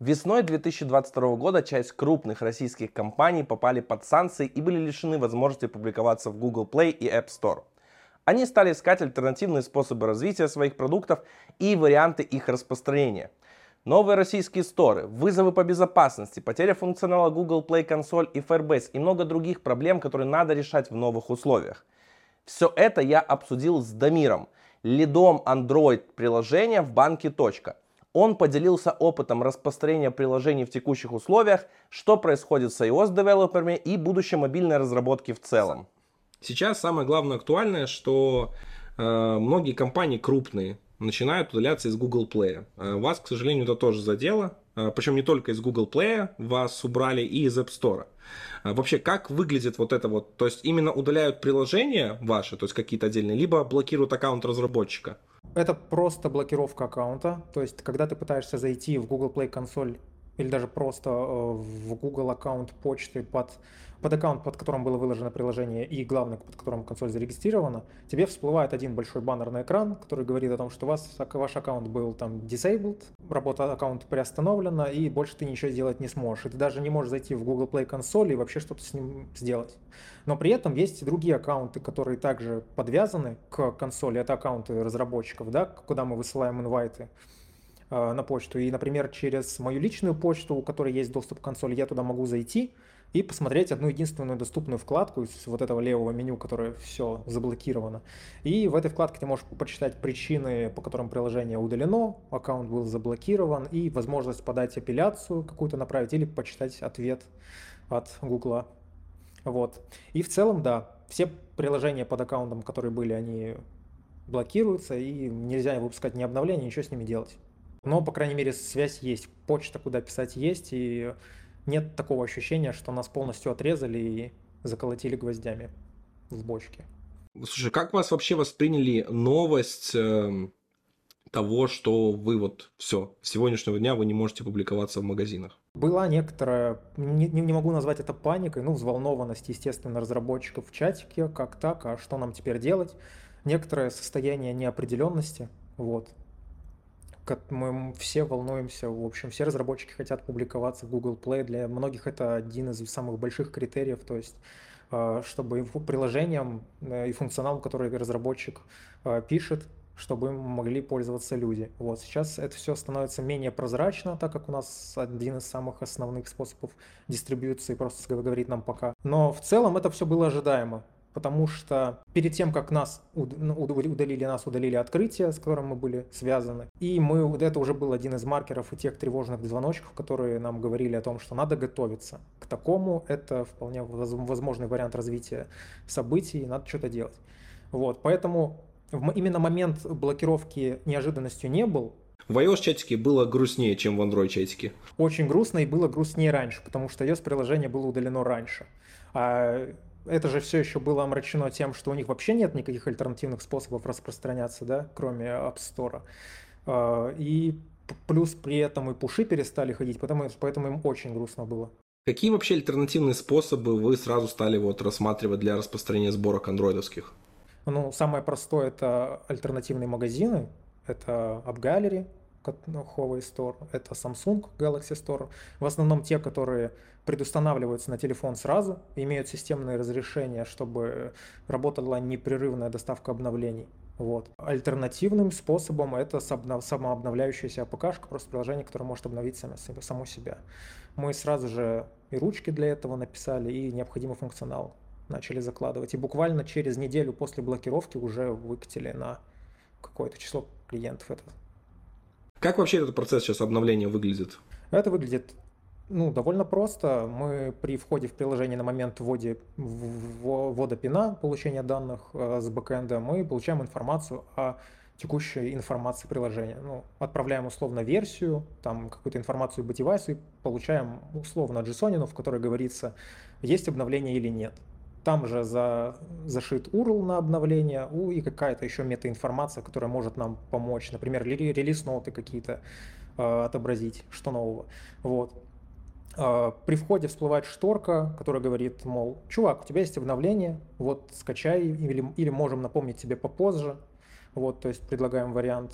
Весной 2022 года часть крупных российских компаний попали под санкции и были лишены возможности публиковаться в Google Play и App Store. Они стали искать альтернативные способы развития своих продуктов и варианты их распространения. Новые российские сторы, вызовы по безопасности, потеря функционала Google Play консоль и Firebase и много других проблем, которые надо решать в новых условиях. Все это я обсудил с Дамиром, лидом Android приложения в банке «Точка». Он поделился опытом распространения приложений в текущих условиях, что происходит с iOS-девелоперами и будущей мобильной разработки в целом. Сейчас самое главное актуальное, что э, многие компании крупные начинают удаляться из Google Play. Э, вас, к сожалению, это тоже задело. Э, причем не только из Google Play вас убрали и из App Store. Э, вообще, как выглядит вот это вот? То есть именно удаляют приложения ваши, то есть какие-то отдельные, либо блокируют аккаунт разработчика? Это просто блокировка аккаунта. То есть, когда ты пытаешься зайти в Google Play консоль или даже просто э, в Google аккаунт почты под, под аккаунт, под которым было выложено приложение и главный, под которым консоль зарегистрирована, тебе всплывает один большой баннер на экран, который говорит о том, что у вас ваш аккаунт был там disabled, работа аккаунта приостановлена, и больше ты ничего сделать не сможешь. И ты даже не можешь зайти в Google Play консоль и вообще что-то с ним сделать. Но при этом есть другие аккаунты, которые также подвязаны к консоли. Это аккаунты разработчиков, да, куда мы высылаем инвайты. Э, на почту. И, например, через мою личную почту, у которой есть доступ к консоли, я туда могу зайти и посмотреть одну единственную доступную вкладку из вот этого левого меню, которое все заблокировано. И в этой вкладке ты можешь почитать причины, по которым приложение удалено, аккаунт был заблокирован, и возможность подать апелляцию какую-то направить или почитать ответ от Гугла. Вот. И в целом, да, все приложения под аккаунтом, которые были, они блокируются, и нельзя выпускать ни обновления, ничего с ними делать. Но, по крайней мере, связь есть, почта, куда писать есть, и нет такого ощущения, что нас полностью отрезали и заколотили гвоздями в бочке. Слушай, как вас вообще восприняли новость э, того, что вы вот все, с сегодняшнего дня вы не можете публиковаться в магазинах? Была некоторая, не, не могу назвать это паникой, ну, взволнованность, естественно, разработчиков в чатике, как так, а что нам теперь делать? Некоторое состояние неопределенности, вот мы все волнуемся, в общем, все разработчики хотят публиковаться в Google Play. Для многих это один из самых больших критериев, то есть а, чтобы приложением э, и функционалом, который разработчик а, пишет, чтобы им могли пользоваться люди. Вот сейчас это все становится менее прозрачно, так как у нас один из самых основных способов дистрибьюции просто говорит нам пока. Но в целом это все было ожидаемо потому что перед тем, как нас ну, удалили, нас удалили открытие, с которым мы были связаны, и мы, это уже был один из маркеров и тех тревожных звоночков, которые нам говорили о том, что надо готовиться к такому, это вполне возможный вариант развития событий, надо что-то делать. Вот, поэтому именно момент блокировки неожиданностью не был, в iOS чатике было грустнее, чем в Android чатике. Очень грустно и было грустнее раньше, потому что iOS приложение было удалено раньше. А это же все еще было омрачено тем, что у них вообще нет никаких альтернативных способов распространяться, да, кроме App Store. А, и плюс при этом и пуши перестали ходить, потому, поэтому им очень грустно было. Какие вообще альтернативные способы вы сразу стали вот рассматривать для распространения сборок андроидовских? Ну, самое простое это альтернативные магазины, это AppGallery, Huawei Store, это Samsung Galaxy Store. В основном те, которые предустанавливаются на телефон сразу, имеют системные разрешения, чтобы работала непрерывная доставка обновлений. Вот. Альтернативным способом это самообновляющаяся APK, просто приложение, которое может обновить само, само себя. Мы сразу же и ручки для этого написали, и необходимый функционал начали закладывать. И буквально через неделю после блокировки уже выкатили на какое-то число клиентов это как вообще этот процесс сейчас обновления выглядит? Это выглядит ну, довольно просто. Мы при входе в приложение на момент вводе, ввода пина, получения данных э, с бэкэнда, мы получаем информацию о текущей информации приложения. Ну, отправляем условно версию, там какую-то информацию по девайсу и получаем условно JSON, в которой говорится, есть обновление или нет. Там же за, зашит URL на обновление у, и какая-то еще метаинформация, которая может нам помочь. Например, релиз-ноты какие-то э, отобразить, что нового. Вот. Э, при входе всплывает шторка, которая говорит, мол, чувак, у тебя есть обновление, вот скачай, или, или можем напомнить тебе попозже. Вот, то есть предлагаем вариант.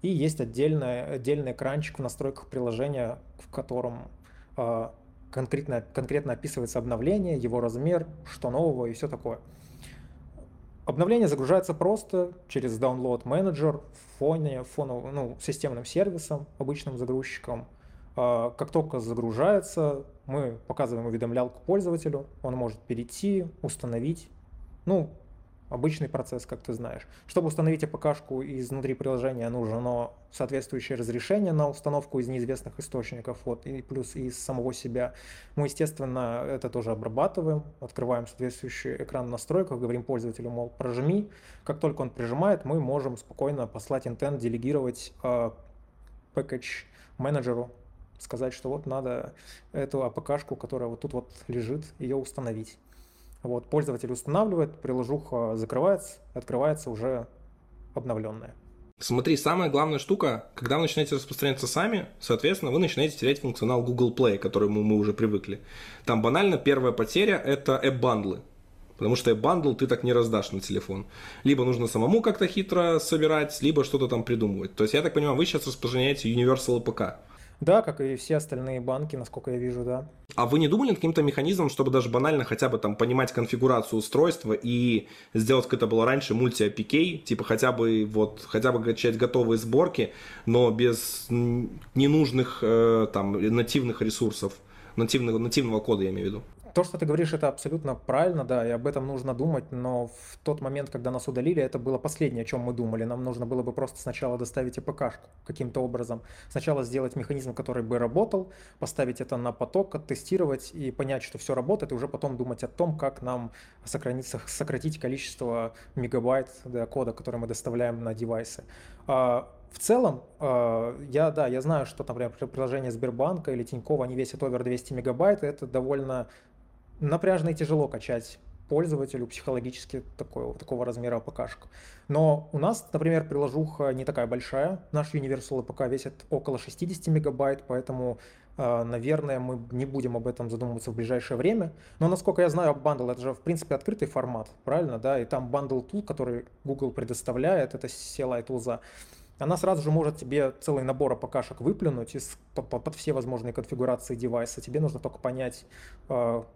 И есть отдельный, отдельный экранчик в настройках приложения, в котором э, конкретно, конкретно описывается обновление, его размер, что нового и все такое. Обновление загружается просто через download менеджер в фоне, фоновым, ну, системным сервисом, обычным загрузчиком. А, как только загружается, мы показываем уведомлялку пользователю, он может перейти, установить. Ну, обычный процесс, как ты знаешь. Чтобы установить APK-шку изнутри приложения, нужно соответствующее разрешение на установку из неизвестных источников, вот, и плюс из самого себя. Мы, естественно, это тоже обрабатываем, открываем соответствующий экран в настройках, говорим пользователю, мол, прожми. Как только он прижимает, мы можем спокойно послать intent, делегировать э, менеджеру, сказать, что вот надо эту APK-шку, которая вот тут вот лежит, ее установить. Вот, пользователь устанавливает, приложуха закрывается, открывается уже обновленная. Смотри, самая главная штука, когда вы начинаете распространяться сами, соответственно, вы начинаете терять функционал Google Play, к которому мы уже привыкли. Там банально первая потеря – это app bundle ы. Потому что app bundle ты так не раздашь на телефон. Либо нужно самому как-то хитро собирать, либо что-то там придумывать. То есть, я так понимаю, вы сейчас распространяете Universal APK. Да, как и все остальные банки, насколько я вижу, да. А вы не думали каким-то механизмом, чтобы даже банально хотя бы там понимать конфигурацию устройства и сделать, как это было раньше, мульти-APK, типа хотя бы вот, хотя бы качать готовые сборки, но без ненужных э, там нативных ресурсов, нативного, нативного кода, я имею в виду? То, что ты говоришь, это абсолютно правильно, да, и об этом нужно думать, но в тот момент, когда нас удалили, это было последнее, о чем мы думали. Нам нужно было бы просто сначала доставить АПК-шку каким-то образом. Сначала сделать механизм, который бы работал, поставить это на поток, оттестировать и понять, что все работает, и уже потом думать о том, как нам сократить, сократить количество мегабайт да, кода, который мы доставляем на девайсы. А, в целом, а, я, да, я знаю, что, например, приложение Сбербанка или Тинькова, они весят овер 200 мегабайт, это довольно напряжно и тяжело качать пользователю психологически такого, такого размера АПК-шку. Но у нас, например, приложуха не такая большая. Наш Universal APK весит около 60 мегабайт, поэтому, а, наверное, мы не будем об этом задумываться в ближайшее время. Но, насколько я знаю, bundle это же, в принципе, открытый формат, правильно, да? И там bundle tool, который Google предоставляет, это CLI тулза, она сразу же может тебе целый набор APK-шек выплюнуть из, под все возможные конфигурации девайса. Тебе нужно только понять, а,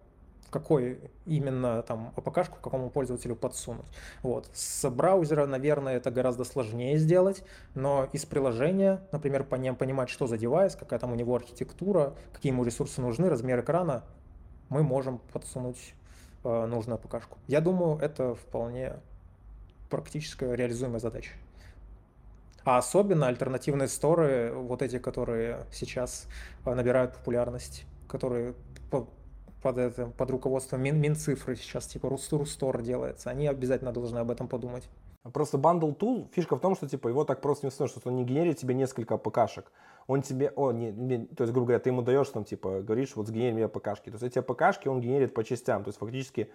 какой именно там APK-шку какому пользователю подсунуть. Вот. С браузера, наверное, это гораздо сложнее сделать, но из приложения, например, понимать, что за девайс, какая там у него архитектура, какие ему ресурсы нужны, размер экрана, мы можем подсунуть э, нужную АПК-шку. Я думаю, это вполне практическая реализуемая задача. А особенно альтернативные сторы, вот эти, которые сейчас э, набирают популярность, которые под, это, под руководством Мин, Минцифры сейчас, типа RuStore делается, они обязательно должны об этом подумать. Просто bundle tool, фишка в том, что типа его так просто не установишь, что он не генерит тебе несколько APK шек. Он тебе, о, не, не, то есть, грубо говоря, ты ему даешь там, типа, говоришь, вот сгенери мне APK шки. То есть эти APK шки он генерит по частям. То есть фактически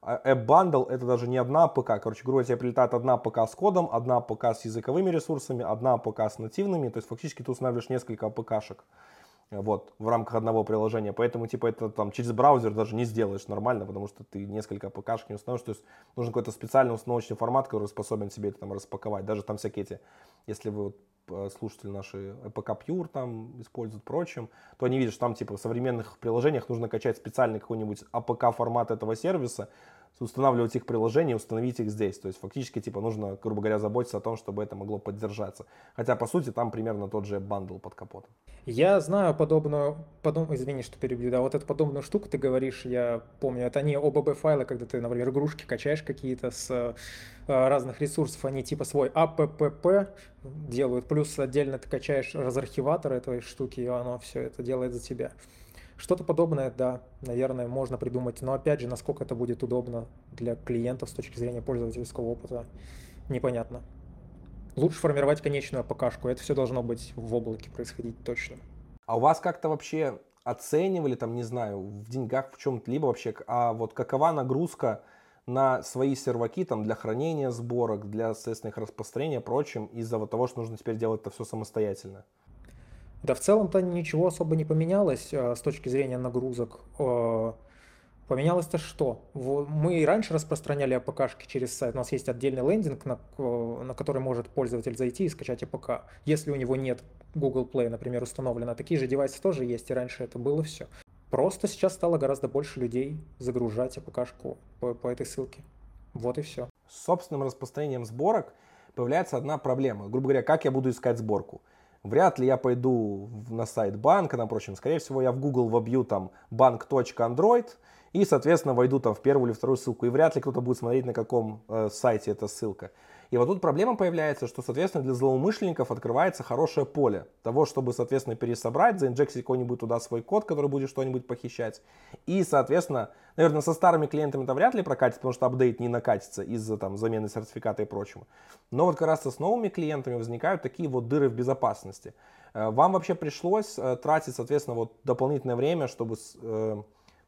а, App Bundle это даже не одна APK. Короче, грубо говоря, тебе прилетает одна APK с кодом, одна APK с языковыми ресурсами, одна APK с нативными. То есть фактически ты устанавливаешь несколько APK шек вот, в рамках одного приложения. Поэтому, типа, это там через браузер даже не сделаешь нормально, потому что ты несколько АПКшек не установишь. То есть нужен какой-то специальный установочный формат, который способен себе это там распаковать. Даже там всякие эти, если вы вот слушатели наши APK Pure там используют прочим, то они видят, что там типа в современных приложениях нужно качать специальный какой-нибудь APK формат этого сервиса, устанавливать их приложение, установить их здесь. То есть фактически типа нужно, грубо говоря, заботиться о том, чтобы это могло поддержаться. Хотя по сути там примерно тот же бандл под капотом. Я знаю подобную, подоб... извини, что перебью, да, вот эту подобную штуку ты говоришь, я помню, это не ОББ файлы, когда ты, например, игрушки качаешь какие-то с э, разных ресурсов, они типа свой APPP делают, плюс отдельно ты качаешь разархиватор этой штуки, и оно все это делает за тебя. Что-то подобное, да, наверное, можно придумать, но опять же, насколько это будет удобно для клиентов с точки зрения пользовательского опыта, непонятно. Лучше формировать конечную APK-шку, это все должно быть в облаке происходить точно. А у вас как-то вообще оценивали, там, не знаю, в деньгах, в чем-то, либо вообще, а вот какова нагрузка на свои серваки там, для хранения сборок, для, соответственно, распространения прочим, из-за вот того, что нужно теперь делать это все самостоятельно? Да в целом-то ничего особо не поменялось э, с точки зрения нагрузок. Э, Поменялось-то что? Мы и раньше распространяли APK шки через сайт. У нас есть отдельный лендинг, на, на который может пользователь зайти и скачать APK. Если у него нет Google Play, например, установлено, такие же девайсы тоже есть, и раньше это было все. Просто сейчас стало гораздо больше людей загружать АПКшку по, по этой ссылке. Вот и все. С собственным распространением сборок появляется одна проблема. Грубо говоря, как я буду искать сборку? Вряд ли я пойду на сайт банка, напрочем, скорее всего, я в Google вобью там bank.android, и, соответственно, войду там в первую или вторую ссылку. И вряд ли кто-то будет смотреть, на каком э, сайте эта ссылка. И вот тут проблема появляется, что, соответственно, для злоумышленников открывается хорошее поле того, чтобы, соответственно, пересобрать, заинжексить какой-нибудь туда свой код, который будет что-нибудь похищать. И, соответственно, наверное, со старыми клиентами это вряд ли прокатится, потому что апдейт не накатится из-за там замены сертификата и прочего. Но вот как раз с новыми клиентами возникают такие вот дыры в безопасности. Э, вам вообще пришлось э, тратить, соответственно, вот дополнительное время, чтобы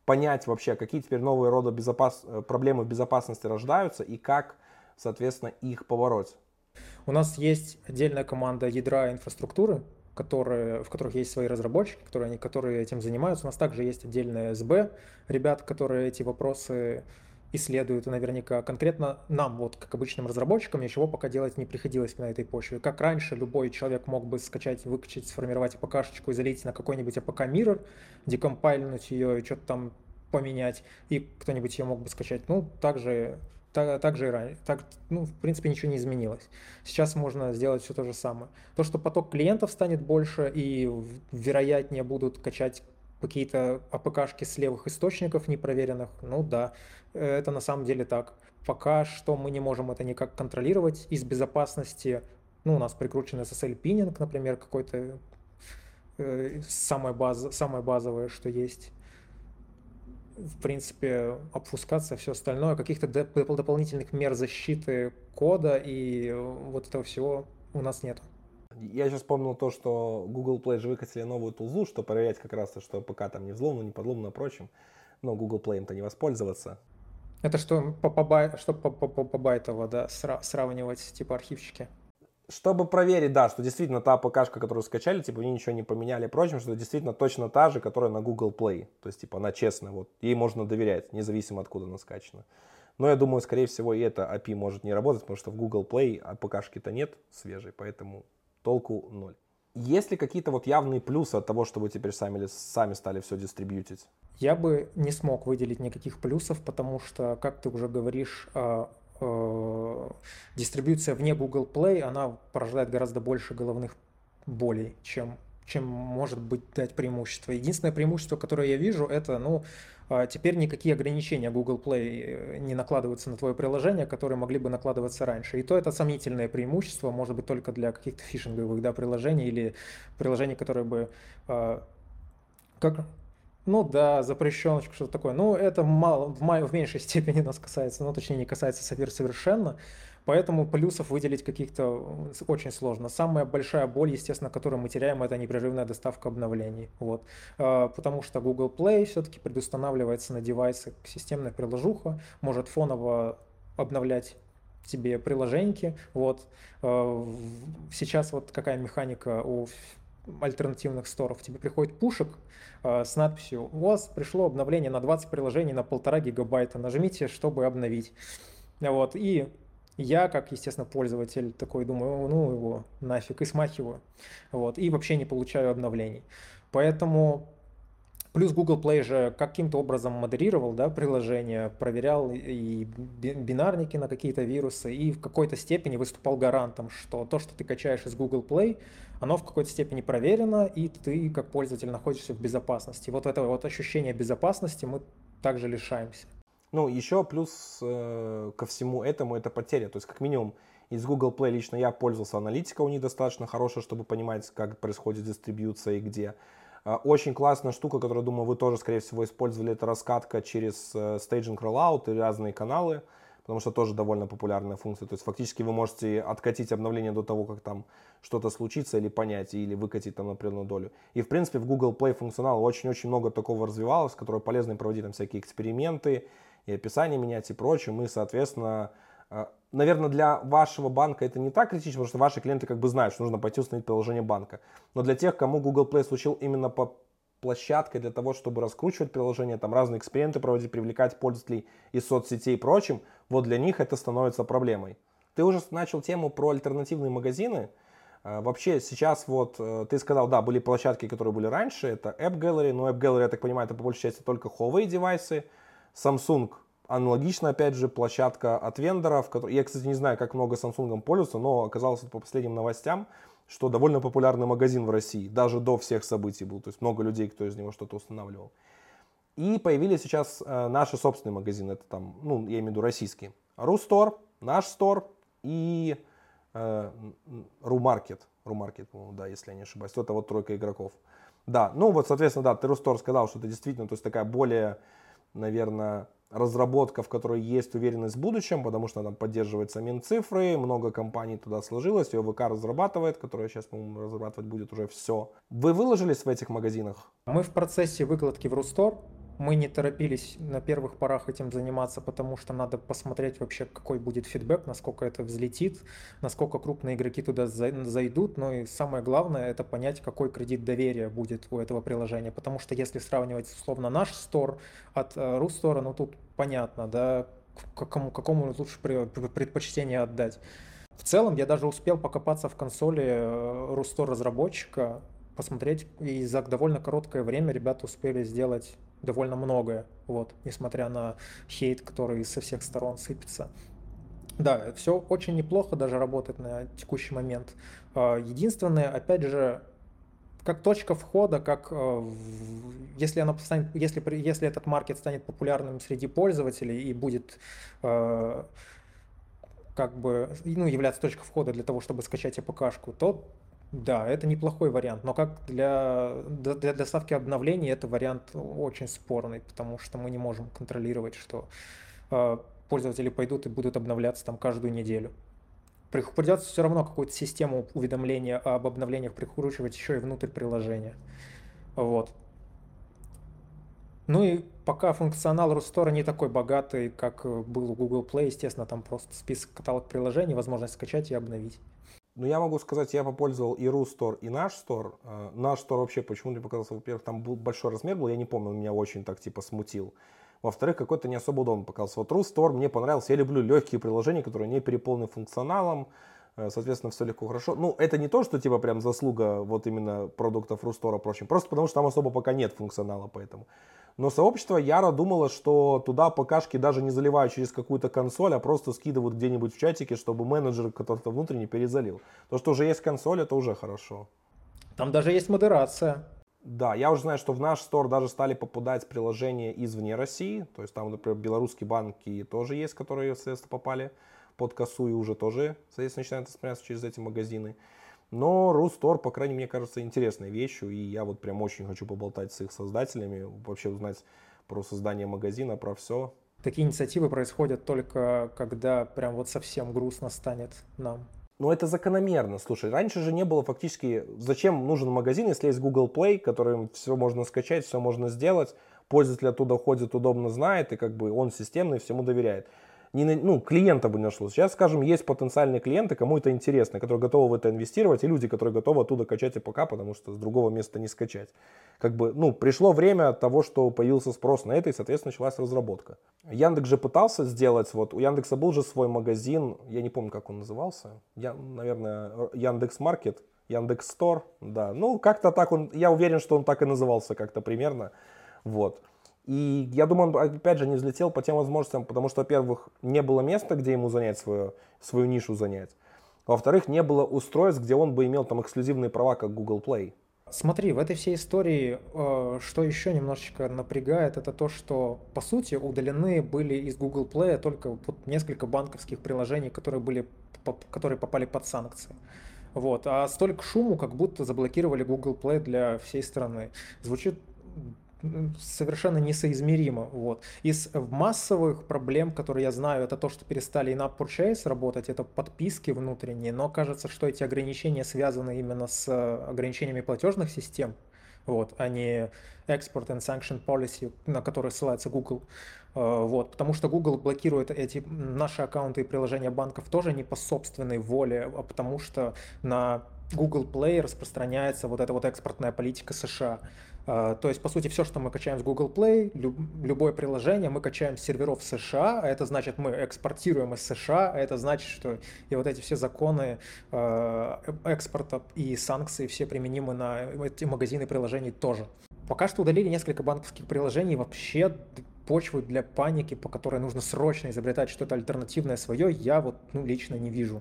понять вообще, какие теперь новые рода безопас... Э, проблемы в безопасности рождаются и как, соответственно, их побороть? У нас есть отдельная команда ядра инфраструктуры, которые, в которых есть свои разработчики, которые, они, которые этим занимаются. У нас также есть отдельная СБ, ребят, которые эти вопросы исследуют, наверняка конкретно нам, вот как обычным разработчикам, ничего пока делать не приходилось на этой почве. Как раньше любой человек мог бы скачать, выкачать, сформировать АПК-шечку и залить на какой-нибудь Mirror, декомпайльнуть ее и что-то там поменять, и кто-нибудь ее мог бы скачать. Ну, также так, так же и раньше. Так, ну, в принципе, ничего не изменилось. Сейчас можно сделать все то же самое. То, что поток клиентов станет больше и вероятнее будут качать какие-то АПКшки с левых источников непроверенных, ну да, это на самом деле так. Пока что мы не можем это никак контролировать. Из безопасности, ну, у нас прикручен SSL пининг, например, какой-то э, самое, баз, самое базовое, что есть. В принципе, обфускация, все остальное, каких-то доп- дополнительных мер защиты кода и вот этого всего у нас нет. Я сейчас вспомнил то, что Google Play же выкатили новую тулзу, что проверять как раз, что ПК там не взломано, не подломано, прочим. Но Google Play им-то не воспользоваться. Это что, по, по, что по, по, по, по байтово, да, сра, сравнивать, типа, архивчики? Чтобы проверить, да, что действительно та АПКшка, которую скачали, типа, они ничего не поменяли, прочим, что действительно точно та же, которая на Google Play. То есть, типа, она честная, вот, ей можно доверять, независимо откуда она скачана. Но я думаю, скорее всего, и это API может не работать, потому что в Google Play АПКшки-то нет свежей, поэтому толку ноль. Есть ли какие-то вот явные плюсы от того, что вы теперь сами, сами стали все дистрибьютить? Я бы не смог выделить никаких плюсов, потому что, как ты уже говоришь, а, дистрибьюция вне Google Play, она порождает гораздо больше головных болей, чем, чем может быть дать преимущество. Единственное преимущество, которое я вижу, это, ну, а, теперь никакие ограничения Google Play э, не накладываются на твое приложение, которые могли бы накладываться раньше. И то это сомнительное преимущество, может быть, только для каких-то фишинговых да, приложений или приложений, которые бы как, ну да, запрещеночку, что-то такое. Ну, это мало, в, в меньшей степени нас касается, ну, точнее, не касается совершенно. Поэтому плюсов выделить каких-то очень сложно. Самая большая боль, естественно, которую мы теряем, это непрерывная доставка обновлений. Вот. А, потому что Google Play все-таки предустанавливается на девайсы системная приложуха, может фоново обновлять тебе приложеньки. Вот. А, сейчас вот какая механика у альтернативных сторов. Тебе приходит пушек э, с надписью «У вас пришло обновление на 20 приложений на полтора гигабайта. Нажмите, чтобы обновить». Вот. И я, как, естественно, пользователь, такой думаю, ну его нафиг, и смахиваю. Вот. И вообще не получаю обновлений. Поэтому Плюс Google Play же каким-то образом модерировал да, приложение, проверял и бинарники на какие-то вирусы, и в какой-то степени выступал гарантом, что то, что ты качаешь из Google Play, оно в какой-то степени проверено, и ты как пользователь находишься в безопасности. Вот это вот ощущение безопасности мы также лишаемся. Ну, еще плюс э, ко всему этому это потеря. То есть, как минимум, из Google Play лично я пользовался, аналитика у них достаточно хорошая, чтобы понимать, как происходит дистрибьюция и где. Э, очень классная штука, которую, думаю, вы тоже, скорее всего, использовали, это раскатка через э, staging rollout и разные каналы потому что тоже довольно популярная функция. То есть фактически вы можете откатить обновление до того, как там что-то случится или понять, или выкатить там определенную долю. И в принципе в Google Play функционала очень-очень много такого развивалось, которое полезно проводить там всякие эксперименты, и описание менять и прочее. Мы, соответственно, э, наверное, для вашего банка это не так критично, потому что ваши клиенты как бы знают, что нужно пойти установить приложение банка. Но для тех, кому Google Play случил именно по площадкой для того, чтобы раскручивать приложение, там разные эксперименты проводить, привлекать пользователей из соцсетей и прочим, вот для них это становится проблемой. Ты уже начал тему про альтернативные магазины. А, вообще сейчас вот э, ты сказал, да, были площадки, которые были раньше, это App Gallery, но App Gallery, я так понимаю, это по большей части только Huawei девайсы. Samsung аналогично, опять же, площадка от вендоров. Которые... Я, кстати, не знаю, как много Samsung пользуются, но оказалось по последним новостям, что довольно популярный магазин в России, даже до всех событий был. То есть много людей, кто из него что-то устанавливал. И появились сейчас э, наши собственные магазины, это там, ну, я имею в виду российские. Рустор, наш стор и э, Румаркет. Румаркет, да, если я не ошибаюсь. Это вот тройка игроков. Да, ну вот, соответственно, да, ты Рустор сказал, что это действительно, то есть такая более, наверное, разработка, в которой есть уверенность в будущем, потому что там поддерживается Минцифры, много компаний туда сложилось, и ОВК разрабатывает, которая сейчас, по-моему, разрабатывать будет уже все. Вы выложились в этих магазинах? Мы в процессе выкладки в Рустор, мы не торопились на первых порах этим заниматься, потому что надо посмотреть вообще, какой будет фидбэк, насколько это взлетит, насколько крупные игроки туда зайдут. Ну и самое главное, это понять, какой кредит доверия будет у этого приложения. Потому что если сравнивать, условно, наш стор от э, Рустора, ну тут понятно, да, какому, какому лучше предпочтение отдать. В целом, я даже успел покопаться в консоли э, Рустор разработчика, посмотреть, и за довольно короткое время ребята успели сделать довольно многое, вот, несмотря на хейт, который со всех сторон сыпется. Да, все очень неплохо даже работает на текущий момент. А, единственное, опять же, как точка входа, как а, если, она станет, если, если этот маркет станет популярным среди пользователей и будет а, как бы ну, являться точкой входа для того, чтобы скачать APK-шку, то да, это неплохой вариант, но как для, для доставки обновлений это вариант очень спорный, потому что мы не можем контролировать, что э, пользователи пойдут и будут обновляться там каждую неделю. Придется все равно какую-то систему уведомления об обновлениях прикручивать еще и внутрь приложения. Вот. Ну и пока функционал Рустора не такой богатый, как был у Google Play, естественно, там просто список каталог приложений, возможность скачать и обновить. Ну, я могу сказать, я попользовал и Рустор, и наш стор. Э, наш стор вообще почему мне показался, во-первых, там был большой размер был, я не помню, он меня очень так типа смутил. Во-вторых, какой-то не особо удобно показался. Вот Рустор мне понравился, я люблю легкие приложения, которые не переполнены функционалом, соответственно, все легко, хорошо. Ну, это не то, что типа прям заслуга вот именно продуктов Рустора, прочим, просто потому что там особо пока нет функционала, поэтому. Но сообщество Яро думало, что туда ПКшки даже не заливают через какую-то консоль, а просто скидывают где-нибудь в чатике, чтобы менеджер, который-то внутренне, перезалил. То, что уже есть консоль, это уже хорошо. Там даже есть модерация. Да, я уже знаю, что в наш стор даже стали попадать приложения извне России. То есть там, например, белорусские банки тоже есть, которые, соответственно, попали под косу и уже тоже, соответственно, начинают исполняться через эти магазины. Но Рустор, по крайней мере, кажется интересной вещью, и я вот прям очень хочу поболтать с их создателями, вообще узнать про создание магазина, про все. Такие инициативы происходят только когда прям вот совсем грустно станет нам. Ну, это закономерно. Слушай, раньше же не было фактически... Зачем нужен магазин, если есть Google Play, которым все можно скачать, все можно сделать, пользователь оттуда ходит, удобно знает, и как бы он системный, всему доверяет не, ну, клиента бы не нашлось. Сейчас, скажем, есть потенциальные клиенты, кому это интересно, которые готовы в это инвестировать, и люди, которые готовы оттуда качать APK, потому что с другого места не скачать. Как бы, ну, пришло время того, что появился спрос на это, и, соответственно, началась разработка. Яндекс же пытался сделать, вот, у Яндекса был же свой магазин, я не помню, как он назывался, я, наверное, Яндекс Маркет, Яндекс Store, да, ну, как-то так он, я уверен, что он так и назывался как-то примерно, вот. И я думаю, он опять же не взлетел по тем возможностям, потому что, во-первых, не было места, где ему занять свою, свою нишу занять. Во-вторых, не было устройств, где он бы имел там эксклюзивные права, как Google Play. Смотри, в этой всей истории, э, что еще немножечко напрягает, это то, что по сути удалены были из Google Play только вот несколько банковских приложений, которые, были, которые попали под санкции. Вот. А столько шуму, как будто заблокировали Google Play для всей страны. Звучит совершенно несоизмеримо. Вот. Из массовых проблем, которые я знаю, это то, что перестали in-app purchase работать, это подписки внутренние, но кажется, что эти ограничения связаны именно с ограничениями платежных систем, вот, а не Export and Sanction Policy, на который ссылается Google. Э, вот, потому что Google блокирует эти наши аккаунты и приложения банков тоже не по собственной воле, а потому что на Google Play распространяется вот эта вот экспортная политика США. То есть, по сути, все, что мы качаем с Google Play, любое приложение мы качаем с серверов США, а это значит, мы экспортируем из США, а это значит, что и вот эти все законы экспорта и санкции все применимы на эти магазины приложений тоже. Пока что удалили несколько банковских приложений, вообще почвы для паники, по которой нужно срочно изобретать что-то альтернативное свое, я вот ну, лично не вижу.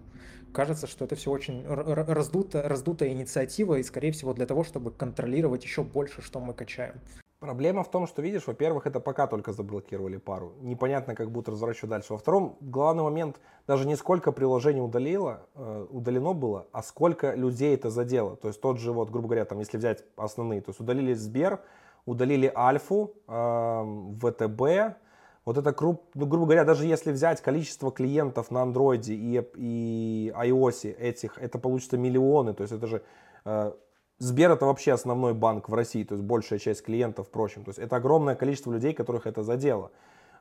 Кажется, что это все очень раздуто, раздутая инициатива и, скорее всего, для того, чтобы контролировать еще больше, что мы качаем. Проблема в том, что, видишь, во-первых, это пока только заблокировали пару. Непонятно, как будут разворачивать дальше. Во втором, главный момент, даже не сколько приложений удалило, э, удалено было, а сколько людей это задело. То есть тот же, вот, грубо говоря, там, если взять основные, то есть удалили Сбер, удалили Альфу, э, ВТБ, вот это, ну, грубо говоря, даже если взять количество клиентов на андроиде и, и iOS этих, это получится миллионы, то есть это же э, Сбер это вообще основной банк в России, то есть большая часть клиентов, впрочем. То есть это огромное количество людей, которых это задело.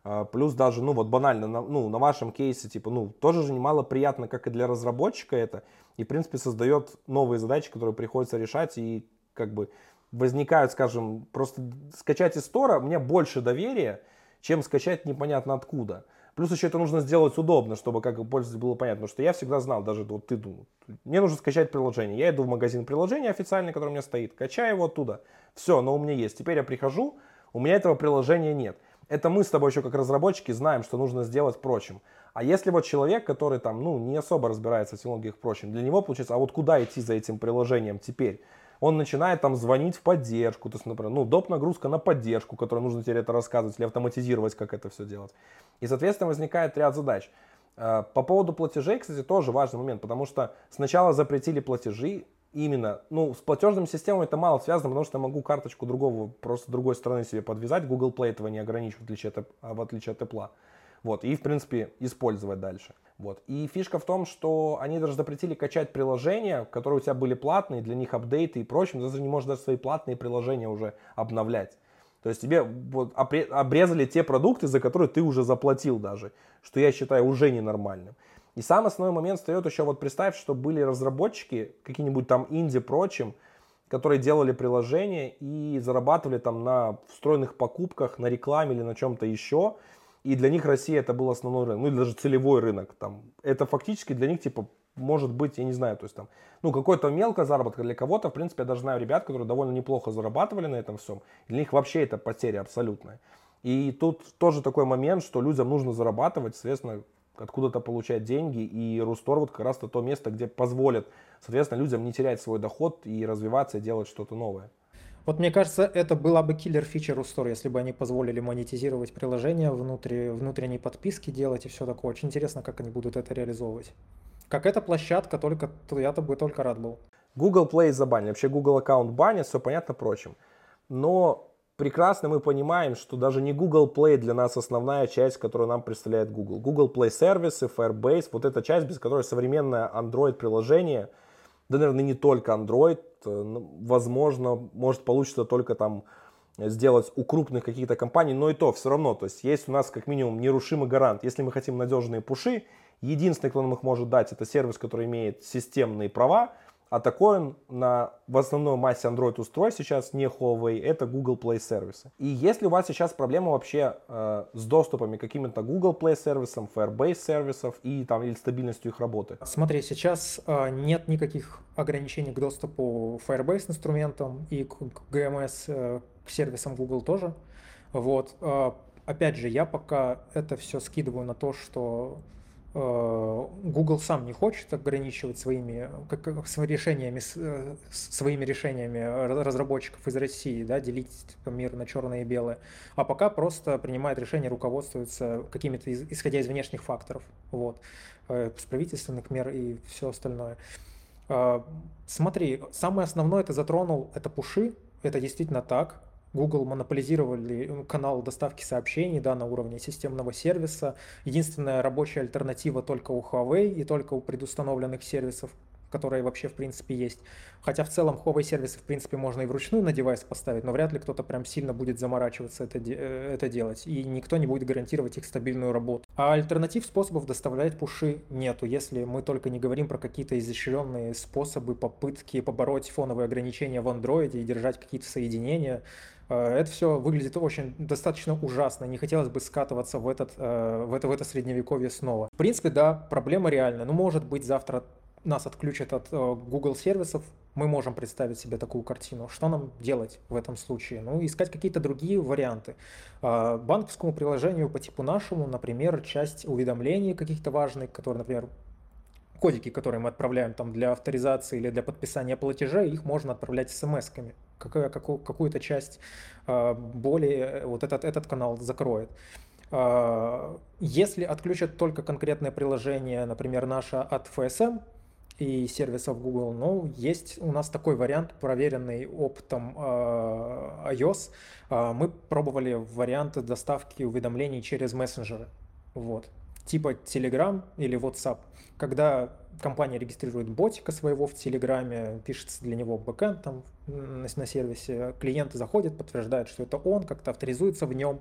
Э, плюс даже, ну вот банально, на, ну, на вашем кейсе, типа, ну, тоже же немало приятно, как и для разработчика это. И, в принципе, создает новые задачи, которые приходится решать. И, как бы, возникают, скажем, просто скачать из стора, мне больше доверия, чем скачать непонятно откуда. Плюс еще это нужно сделать удобно, чтобы как пользователю было понятно. Потому что я всегда знал, даже вот ты думал, мне нужно скачать приложение. Я иду в магазин приложения официальный, который у меня стоит, качаю его оттуда. Все, оно у меня есть. Теперь я прихожу, у меня этого приложения нет. Это мы с тобой еще как разработчики знаем, что нужно сделать прочим. А если вот человек, который там, ну, не особо разбирается в технологиях прочим, для него получается, а вот куда идти за этим приложением теперь? Он начинает там звонить в поддержку, то есть, например, ну, доп. нагрузка на поддержку, которую нужно теперь это рассказывать или автоматизировать, как это все делать. И, соответственно, возникает ряд задач. Э, по поводу платежей, кстати, тоже важный момент, потому что сначала запретили платежи, именно, ну, с платежными системами это мало связано, потому что я могу карточку другого, просто другой стороны себе подвязать, Google Play этого не ограничивает, в отличие от, в отличие от Apple. Вот, и, в принципе, использовать дальше. Вот. И фишка в том, что они даже запретили качать приложения, которые у тебя были платные, для них апдейты и прочее, ты даже не можешь даже свои платные приложения уже обновлять. То есть тебе вот обрезали те продукты, за которые ты уже заплатил даже, что я считаю уже ненормальным. И самый основной момент встает еще, вот представь, что были разработчики, какие-нибудь там инди прочим, которые делали приложения и зарабатывали там на встроенных покупках, на рекламе или на чем-то еще, и для них Россия это был основной рынок, ну или даже целевой рынок. Там, это фактически для них, типа, может быть, я не знаю, то есть там, ну, какой-то мелкая заработка для кого-то, в принципе, я даже знаю ребят, которые довольно неплохо зарабатывали на этом всем. Для них вообще это потеря абсолютная. И тут тоже такой момент, что людям нужно зарабатывать, соответственно, откуда-то получать деньги, и Рустор вот как раз-то то место, где позволит, соответственно, людям не терять свой доход и развиваться, и делать что-то новое. Вот мне кажется, это была бы киллер фичер у Store, если бы они позволили монетизировать приложение, внутри, внутренние подписки делать и все такое. Очень интересно, как они будут это реализовывать. Как эта площадка, только я-то бы только рад был. Google Play забанили, вообще Google аккаунт банят, все понятно прочим. Но прекрасно мы понимаем, что даже не Google Play для нас основная часть, которую нам представляет Google. Google Play сервисы, Firebase, вот эта часть, без которой современное Android приложение, да, наверное, не только Android, Э, ну, возможно, может получится только там сделать у крупных каких-то компаний, но и то все равно, то есть есть у нас как минимум нерушимый гарант. Если мы хотим надежные пуши, единственный, кто нам их может дать, это сервис, который имеет системные права, а такой он на, в основной массе Android устройств сейчас не Huawei, это Google Play сервисы. И если у вас сейчас проблема вообще э, с доступами к каким-то Google Play сервисам, Firebase сервисов и там или стабильностью их работы? Смотри, сейчас э, нет никаких ограничений к доступу Firebase инструментам и к, к GMS э, к сервисам Google тоже. Вот. Э, опять же, я пока это все скидываю на то, что Google сам не хочет ограничивать своими, как, решениями, э, своими решениями разработчиков из России, да, делить мир на черное и белое, а пока просто принимает решения, руководствуется какими-то, исходя из внешних факторов, вот, э, с правительственных мер и все остальное. Смотри, самое основное это затронул, это пуши, это действительно так, Google монополизировали э, канал доставки сообщений да, на уровне системного сервиса. Единственная рабочая альтернатива только у Huawei и только у предустановленных сервисов, которые вообще в принципе есть. Хотя в целом Huawei сервисы в принципе можно и вручную на девайс поставить, но вряд ли кто-то прям сильно будет заморачиваться это, э, это делать. И никто не будет гарантировать их стабильную работу. А альтернатив способов доставлять пуши нету, если мы только не говорим про какие-то изощренные способы, попытки побороть фоновые ограничения в андроиде и держать какие-то соединения. Э, это все выглядит очень достаточно ужасно. Не хотелось бы скатываться в, этот, э, в, это, в это средневековье снова. В принципе, да, проблема реальная. Ну, может быть, завтра нас отключат от э, Google сервисов, мы можем представить себе такую картину. Что нам делать в этом случае? Ну, искать какие-то другие варианты. Банковскому приложению по типу нашему, например, часть уведомлений каких-то важных, которые, например, кодики, которые мы отправляем там для авторизации или для подписания платежей, их можно отправлять смс-ками. Какую, какую-то часть а, более э, вот этот, этот канал закроет. А, если отключат только конкретное приложение, например, наше от FSM и сервисов Google, ну, есть у нас такой вариант, проверенный опытом а, iOS. Мы пробовали варианты доставки уведомлений через мессенджеры. Вот типа Telegram или WhatsApp. Когда компания регистрирует ботика своего в Телеграме, пишется для него бэкэнд там на, сервисе, клиенты заходят, подтверждают, что это он, как-то авторизуется в нем,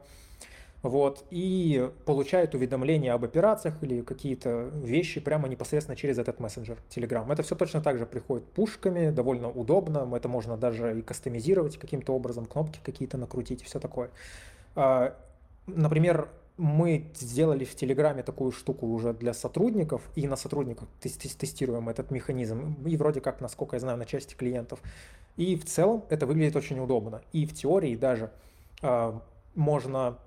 вот, и получает уведомления об операциях или какие-то вещи прямо непосредственно через этот мессенджер Telegram. Это все точно так же приходит пушками, довольно удобно, это можно даже и кастомизировать каким-то образом, кнопки какие-то накрутить и все такое. А, например, мы сделали в Телеграме такую штуку уже для сотрудников, и на сотрудниках тестируем этот механизм, и вроде как, насколько я знаю, на части клиентов. И в целом это выглядит очень удобно. И в теории даже э, можно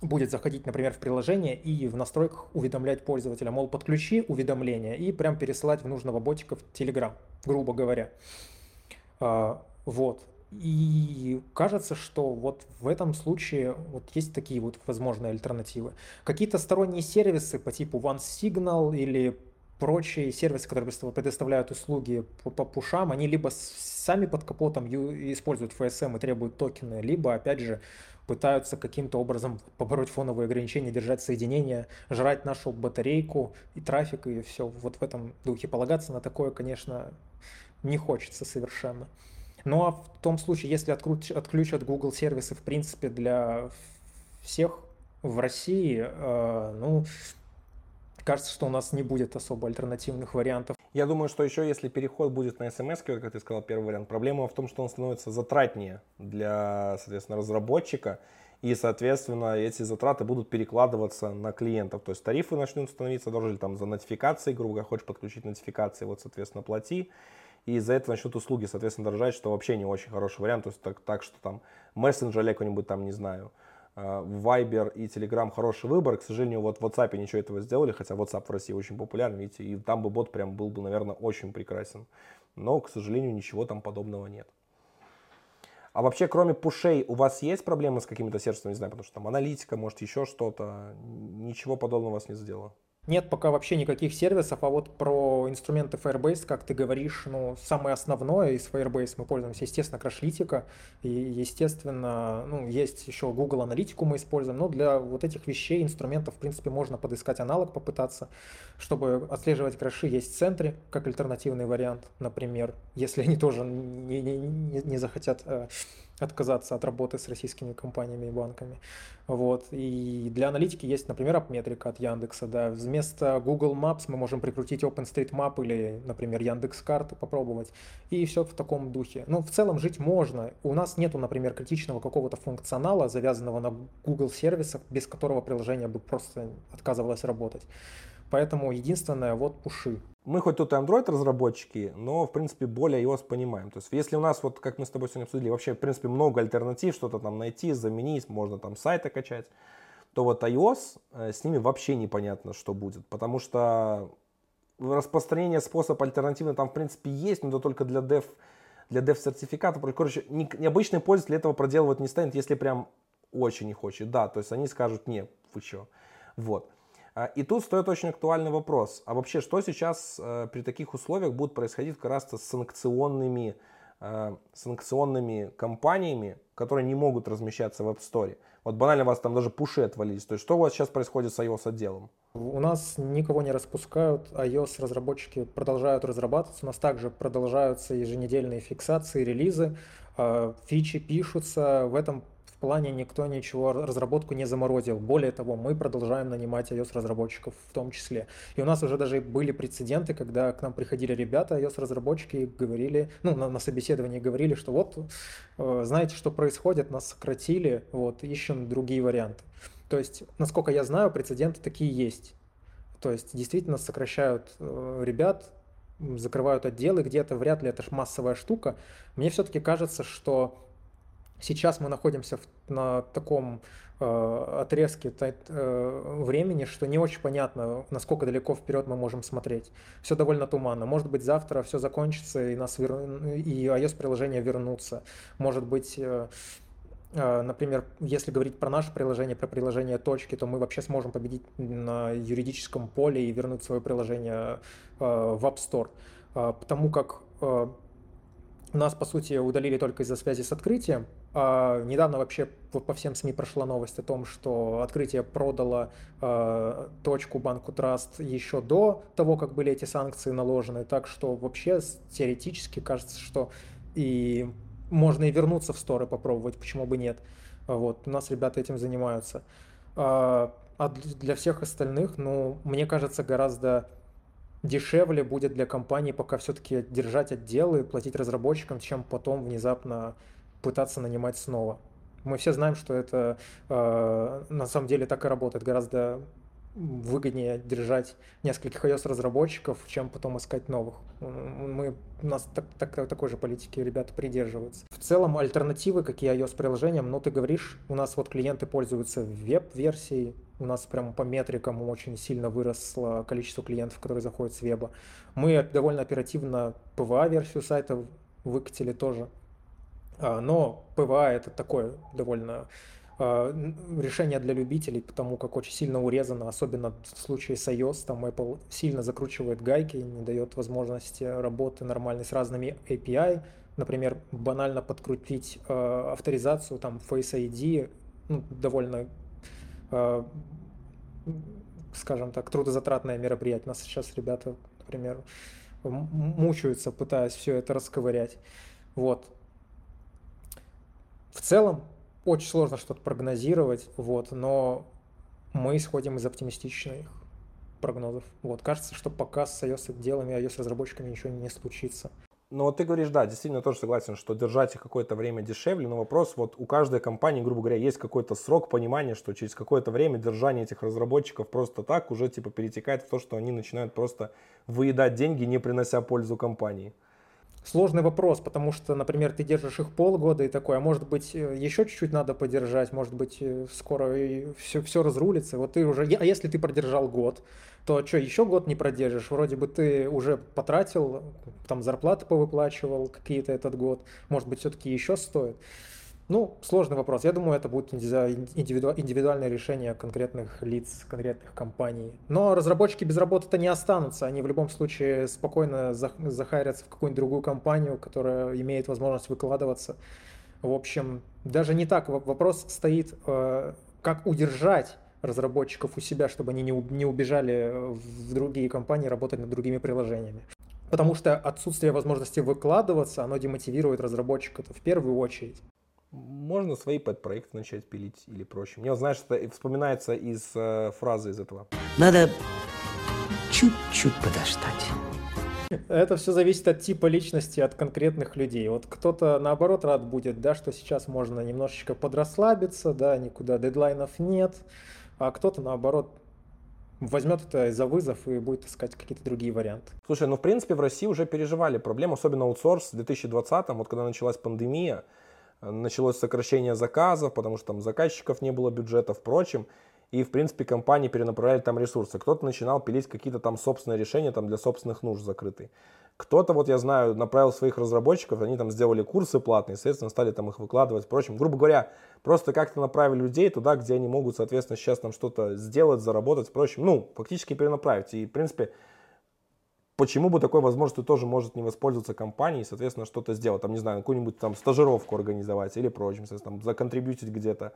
будет заходить, например, в приложение и в настройках уведомлять пользователя, мол, подключи уведомления и прям пересылать в нужного ботика в Telegram, грубо говоря. Э, вот. И кажется, что вот в этом случае вот есть такие вот возможные альтернативы. Какие-то сторонние сервисы по типу OneSignal или прочие сервисы, которые предоставляют услуги по, по пушам, они либо сами под капотом используют FSM и требуют токены, либо, опять же, пытаются каким-то образом побороть фоновые ограничения, держать соединение, жрать нашу батарейку и трафик, и все вот в этом духе. Полагаться на такое, конечно, не хочется совершенно. Ну а в том случае, если отключат, Google сервисы, в принципе, для всех в России, э, ну, кажется, что у нас не будет особо альтернативных вариантов. Я думаю, что еще если переход будет на смс, как ты сказал, первый вариант, проблема в том, что он становится затратнее для, соответственно, разработчика, и, соответственно, эти затраты будут перекладываться на клиентов. То есть тарифы начнут становиться дороже, там за нотификации, грубо говоря, хочешь подключить нотификации, вот, соответственно, плати и из-за этого начнут услуги, соответственно, дорожать, что вообще не очень хороший вариант. То есть так, так что там мессенджер какой-нибудь там, не знаю, э, Viber и Telegram хороший выбор. К сожалению, вот в WhatsApp ничего этого сделали, хотя WhatsApp в России очень популярен, видите, и там бы бот прям был бы, наверное, очень прекрасен. Но, к сожалению, ничего там подобного нет. А вообще, кроме пушей, у вас есть проблемы с какими-то сервисами, не знаю, потому что там аналитика, может, еще что-то, ничего подобного вас не задело? Нет пока вообще никаких сервисов, а вот про инструменты Firebase, как ты говоришь, ну, самое основное из Firebase мы пользуемся, естественно, Crashlytica, и, естественно, ну, есть еще Google Аналитику мы используем, но для вот этих вещей, инструментов, в принципе, можно подыскать аналог, попытаться, чтобы отслеживать краши, есть в центре, как альтернативный вариант, например, если они тоже не, не, не, не захотят э, отказаться от работы с российскими компаниями и банками. Вот. И для аналитики есть, например, апметрика от Яндекса. Да. Вместо Google Maps мы можем прикрутить OpenStreetMap или, например, Яндекс карты попробовать. И все в таком духе. Ну, в целом жить можно. У нас нету, например, критичного какого-то функционала, завязанного на Google сервисах, без которого приложение бы просто отказывалось работать. Поэтому единственное, вот пуши. Мы хоть тут и Android разработчики, но, в принципе, более iOS понимаем. То есть, если у нас, вот как мы с тобой сегодня обсудили, вообще, в принципе, много альтернатив, что-то там найти, заменить, можно там сайты качать, то вот iOS, э, с ними вообще непонятно, что будет. Потому что распространение способ альтернативный там, в принципе, есть, но это только для dev, для dev сертификата. Короче, необычный пользователь этого проделывать не станет, если прям очень не хочет. Да, то есть они скажут, не, вы что. Вот. А, и тут стоит очень актуальный вопрос. А вообще, что сейчас э, при таких условиях будет происходить как раз с санкционными, э, санкционными компаниями, которые не могут размещаться в App Store. Вот банально у вас там даже пуши отвалились. То есть что у вас сейчас происходит с iOS отделом? У нас никого не распускают, iOS разработчики продолжают разрабатываться, у нас также продолжаются еженедельные фиксации, релизы, а, фичи пишутся, в этом плане никто ничего, разработку не заморозил. Более того, мы продолжаем нанимать iOS-разработчиков в том числе. И у нас уже даже были прецеденты, когда к нам приходили ребята, iOS-разработчики, говорили, ну, на, на собеседовании говорили, что вот, э, знаете, что происходит, нас сократили, вот, ищем другие варианты. То есть, насколько я знаю, прецеденты такие есть. То есть, действительно сокращают э, ребят, закрывают отделы, где-то вряд ли это массовая штука. Мне все-таки кажется, что Сейчас мы находимся в, на таком э, отрезке э, времени, что не очень понятно, насколько далеко вперед мы можем смотреть. Все довольно туманно. Может быть, завтра все закончится и, нас вер... и iOS-приложения вернутся. Может быть, э, э, например, если говорить про наше приложение, про приложение точки, то мы вообще сможем победить на юридическом поле и вернуть свое приложение э, в App Store. Э, потому как нас, по сути, удалили только из-за связи с открытием, а, недавно вообще по всем СМИ прошла новость о том, что открытие продало а, точку банку Траст еще до того, как были эти санкции наложены. Так что вообще теоретически кажется, что и можно и вернуться в сторы попробовать, почему бы нет. Вот, у нас ребята этим занимаются. А, а для всех остальных, ну, мне кажется, гораздо дешевле будет для компании пока все-таки держать отделы, платить разработчикам, чем потом внезапно пытаться нанимать снова. Мы все знаем, что это э, на самом деле так и работает. Гораздо выгоднее держать нескольких iOS-разработчиков, чем потом искать новых. Мы, у нас так, так, такой же политики ребята придерживаются. В целом альтернативы, какие iOS-приложениям, ну ты говоришь, у нас вот клиенты пользуются веб-версией, у нас прямо по метрикам очень сильно выросло количество клиентов, которые заходят с веба. Мы довольно оперативно PWA-версию сайта выкатили тоже. А, но PWA это такое довольно решение для любителей, потому как очень сильно урезано, особенно в случае с iOS, там Apple сильно закручивает гайки, не дает возможности работы нормальной с разными API, например, банально подкрутить э, авторизацию, там Face ID, ну, довольно, э, скажем так, трудозатратное мероприятие. У нас сейчас ребята, например, мучаются, пытаясь все это расковырять. Вот. В целом, очень сложно что-то прогнозировать, вот, но мы исходим из оптимистичных прогнозов. Вот, кажется, что пока с iOS-отделами, iOS-разработчиками ничего не случится. Ну вот ты говоришь, да, действительно тоже согласен, что держать их какое-то время дешевле, но вопрос, вот у каждой компании, грубо говоря, есть какой-то срок понимания, что через какое-то время держание этих разработчиков просто так уже типа перетекает в то, что они начинают просто выедать деньги, не принося пользу компании. Сложный вопрос, потому что, например, ты держишь их полгода и такой, а может быть э, еще чуть-чуть надо подержать, может быть э, скоро и все, все разрулится. Вот ты уже, а если ты продержал год, то что, еще год не продержишь? Вроде бы ты уже потратил, там зарплаты повыплачивал какие-то этот год, может быть все-таки еще стоит. Ну, сложный вопрос. Я думаю, это будет индивидуальное решение конкретных лиц, конкретных компаний. Но разработчики без работы-то не останутся. Они в любом случае спокойно захарятся в какую-нибудь другую компанию, которая имеет возможность выкладываться. В общем, даже не так вопрос стоит, э, как удержать разработчиков у себя, чтобы они не убежали в другие компании работать над другими приложениями. Потому что отсутствие возможности выкладываться, оно демотивирует разработчиков в первую очередь. Можно свои подпроекты начать пилить или проще. Мне, вот, знаешь, это вспоминается из э, фразы из этого. Надо чуть-чуть подождать. Это все зависит от типа личности, от конкретных людей. Вот кто-то наоборот рад будет, да, что сейчас можно немножечко подрасслабиться, да, никуда дедлайнов нет, а кто-то наоборот возьмет это за вызов и будет искать какие-то другие варианты. Слушай, ну в принципе в России уже переживали проблему, особенно аутсорс в 2020, вот когда началась пандемия, началось сокращение заказов, потому что там заказчиков не было бюджета, впрочем, и, в принципе, компании перенаправляли там ресурсы. Кто-то начинал пилить какие-то там собственные решения там для собственных нужд закрытые. Кто-то, вот я знаю, направил своих разработчиков, они там сделали курсы платные, соответственно, стали там их выкладывать. Впрочем, грубо говоря, просто как-то направили людей туда, где они могут, соответственно, сейчас там что-то сделать, заработать, впрочем, ну, фактически перенаправить. И, в принципе, почему бы такой возможностью тоже может не воспользоваться компания и, соответственно, что-то сделать, там, не знаю, какую-нибудь там стажировку организовать или прочим, соответственно, там, законтрибьютить где-то.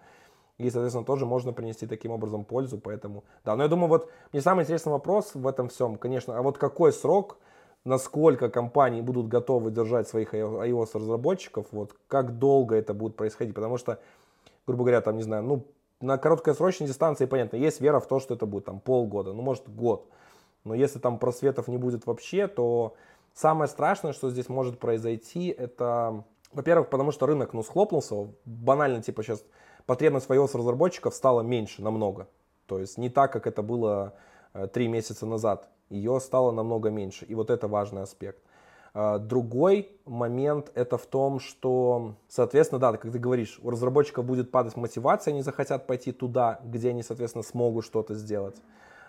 И, соответственно, тоже можно принести таким образом пользу, поэтому, да. Но я думаю, вот мне самый интересный вопрос в этом всем, конечно, а вот какой срок, насколько компании будут готовы держать своих iOS-разработчиков, вот как долго это будет происходить, потому что, грубо говоря, там, не знаю, ну, на короткосрочной дистанции, понятно, есть вера в то, что это будет там полгода, ну, может, год. Но если там просветов не будет вообще, то самое страшное, что здесь может произойти, это, во-первых, потому что рынок, ну, схлопнулся, банально, типа, сейчас потребность в iOS разработчиков стала меньше намного. То есть не так, как это было э, три месяца назад. Ее стало намного меньше. И вот это важный аспект. А, другой момент это в том, что, соответственно, да, как ты говоришь, у разработчиков будет падать мотивация, они захотят пойти туда, где они, соответственно, смогут что-то сделать.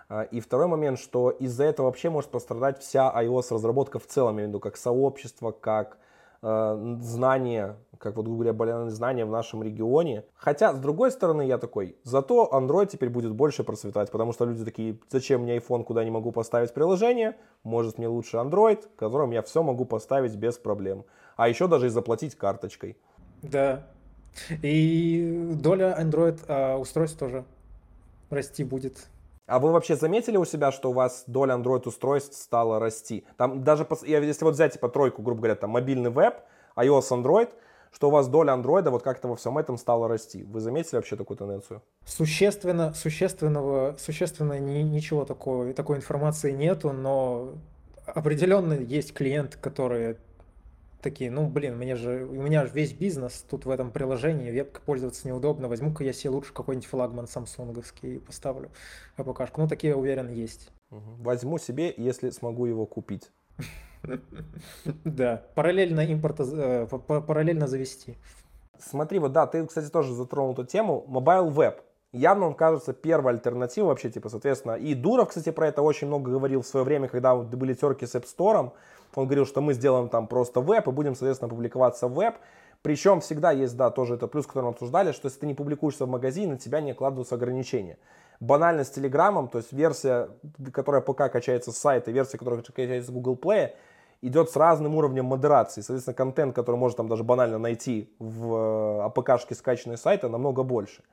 А, и второй момент, что из-за этого вообще может пострадать вся iOS-разработка в целом, я имею в виду, как сообщество, как э, знание, как вот, грубо говоря, знания в нашем регионе. Хотя, с другой стороны, я такой, зато Android теперь будет больше процветать, потому что люди такие, зачем мне iPhone, куда не могу поставить приложение, может мне лучше Android, которым я все могу поставить без проблем. А еще даже и заплатить карточкой. Да. И доля Android а, устройств тоже расти будет. А вы вообще заметили у себя, что у вас доля Android устройств стала расти? Там даже, если вот взять типа тройку, грубо говоря, там мобильный веб, iOS, Android, что у вас доля андроида вот как-то во всем этом стала расти. Вы заметили вообще такую тенденцию? Существенно, существенного, существенно ни, ничего такого, такой информации нету, но определенно есть клиенты, которые такие, ну, блин, мне же, у меня же весь бизнес тут в этом приложении, вебкой пользоваться неудобно, возьму-ка я себе лучше какой-нибудь флагман самсунговский и поставлю АПКшку. Ну, такие, уверен, есть. Возьму себе, если смогу его купить. Да, параллельно импорта, э, параллельно завести. Смотри, вот да, ты, кстати, тоже затронул эту тему. Mobile Web. Явно он кажется первой альтернативой вообще, типа, соответственно. И Дуров, кстати, про это очень много говорил в свое время, когда были терки с App Store. Он говорил, что мы сделаем там просто веб и будем, соответственно, публиковаться в веб. Причем всегда есть, да, тоже это плюс, который мы обсуждали, что если ты не публикуешься в магазине, на тебя не накладываются ограничения. Банально с Телеграмом, то есть версия, которая пока качается с сайта, версия, которая качается с Google Play, идет с разным уровнем модерации. Соответственно, контент, который можно там даже банально найти в АПКшке скачанной сайта, намного больше.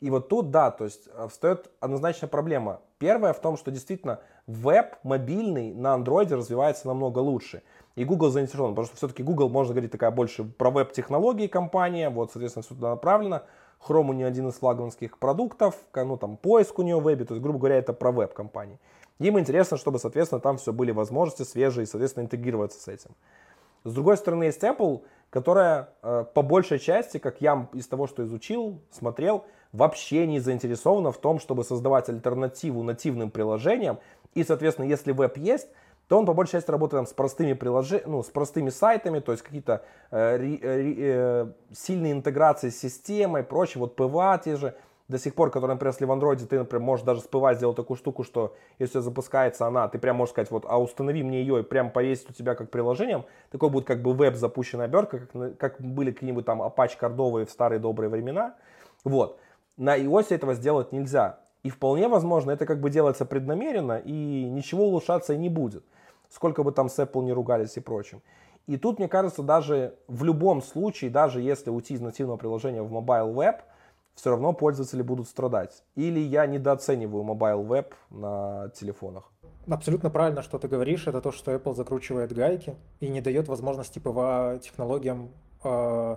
И вот тут, да, то есть э, встает однозначная проблема. Первая в том, что действительно веб мобильный на андроиде развивается намного лучше. И Google заинтересован, потому что все-таки Google, можно говорить, такая больше про веб-технологии компания, вот, соответственно, все туда направлено. Chrome у нее один из флагманских продуктов, ну, там, поиск у нее в вебе, то есть, грубо говоря, это про веб-компании. Им интересно, чтобы, соответственно, там все были возможности свежие и, соответственно, интегрироваться с этим. С другой стороны, есть Apple, которая э, по большей части, как я из того, что изучил, смотрел, вообще не заинтересована в том, чтобы создавать альтернативу нативным приложениям. И, соответственно, если веб есть, то он по большей части работает с простыми приложениями, ну, с простыми сайтами, то есть какие-то э, э, э, сильные интеграции с системой, прочее, вот PWA те же, до сих пор, которые, например, если в андроиде ты, например, можешь даже с PWA сделать такую штуку, что если запускается она, ты прям можешь сказать, вот, а установи мне ее и прям повесить у тебя как приложением, такой будет как бы веб запущенная обертка, как, как были какие-нибудь там Apache Cordova в старые добрые времена. Вот. На iOS этого сделать нельзя. И вполне возможно, это как бы делается преднамеренно, и ничего улучшаться не будет. Сколько бы там с Apple не ругались и прочим. И тут, мне кажется, даже в любом случае, даже если уйти из нативного приложения в Mobile Web, все равно пользователи будут страдать. Или я недооцениваю Mobile Web на телефонах. Абсолютно правильно, что ты говоришь. Это то, что Apple закручивает гайки и не дает возможности PWA технологиям э,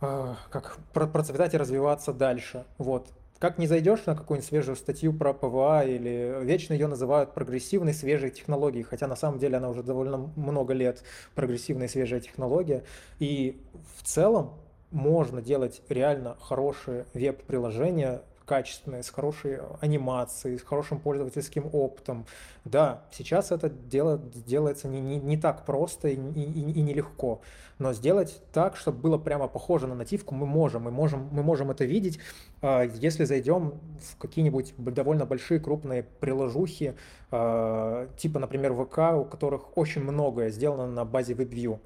как процветать и развиваться дальше. Вот. Как не зайдешь на какую-нибудь свежую статью про PWA или вечно ее называют прогрессивной свежей технологией, хотя на самом деле она уже довольно много лет прогрессивная свежая технология. И в целом можно делать реально хорошие веб-приложения, качественные, с хорошей анимацией, с хорошим пользовательским опытом. Да, сейчас это дело делается не, не, не так просто и, и, и нелегко, но сделать так, чтобы было прямо похоже на нативку, мы можем. Мы можем, мы можем это видеть, а, если зайдем в какие-нибудь довольно большие крупные приложухи, а, типа, например, ВК, у которых очень многое сделано на базе WebView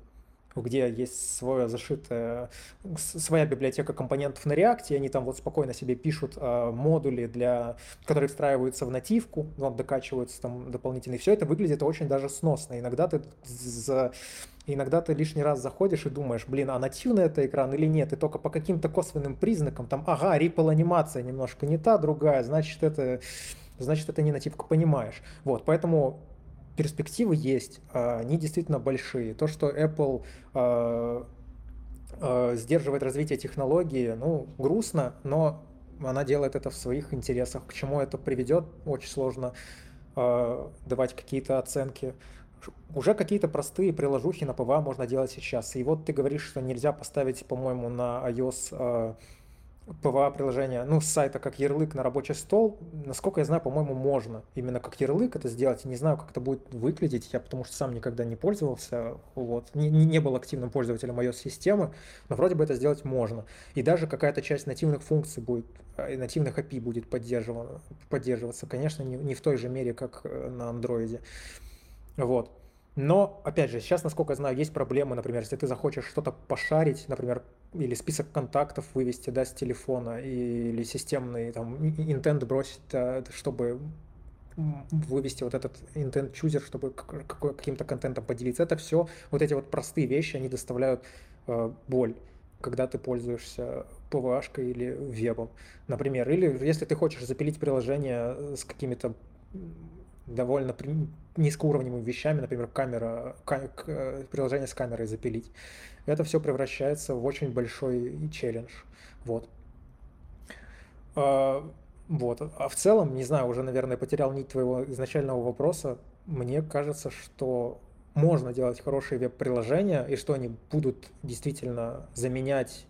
где есть своя зашитая, своя библиотека компонентов на React, и они там вот спокойно себе пишут э, модули, для, которые встраиваются в нативку, вот, докачиваются там дополнительно, и все это выглядит очень даже сносно. Иногда ты за иногда ты лишний раз заходишь и думаешь, блин, а нативный это экран или нет, и только по каким-то косвенным признакам, там, ага, Ripple анимация немножко не та, другая, значит, это, значит, это не нативка, понимаешь. Вот, поэтому перспективы есть, а, они действительно большие. То, что Apple а, а, сдерживает развитие технологии, ну, грустно, но она делает это в своих интересах. К чему это приведет, очень сложно давать какие-то оценки. Уже какие-то простые приложухи на PWA можно делать сейчас. И вот ты говоришь, что нельзя поставить, по-моему, на iOS PWA-приложение, ну, с сайта как ярлык на рабочий стол, насколько я знаю, по-моему, можно именно как ярлык это сделать. Не знаю, как это будет выглядеть, я потому что сам никогда не пользовался, вот, не, не был активным пользователем iOS-системы, но вроде бы это сделать можно. И даже какая-то часть нативных функций будет, э, нативных API будет поддерживаться, конечно, не, не в той же мере, как э, на андроиде. Вот. Но, опять же, сейчас, насколько я знаю, есть проблемы, например, если ты захочешь что-то пошарить, например, или список контактов вывести, да, с телефона, или системный, там, интент бросить, чтобы вывести вот этот intent chooser, чтобы каким-то контентом поделиться. Это все, вот эти вот простые вещи, они доставляют э, боль, когда ты пользуешься PVH или вебом, например. Или если ты хочешь запилить приложение с какими-то довольно низкоуровневыми вещами, например, камера, э, приложение с камерой запилить. Это все превращается в очень большой челлендж. Вот. А, вот. А в целом, не знаю, уже, наверное, потерял нить твоего изначального вопроса. Мне кажется, что можно делать хорошие веб-приложения, и что они будут действительно заменять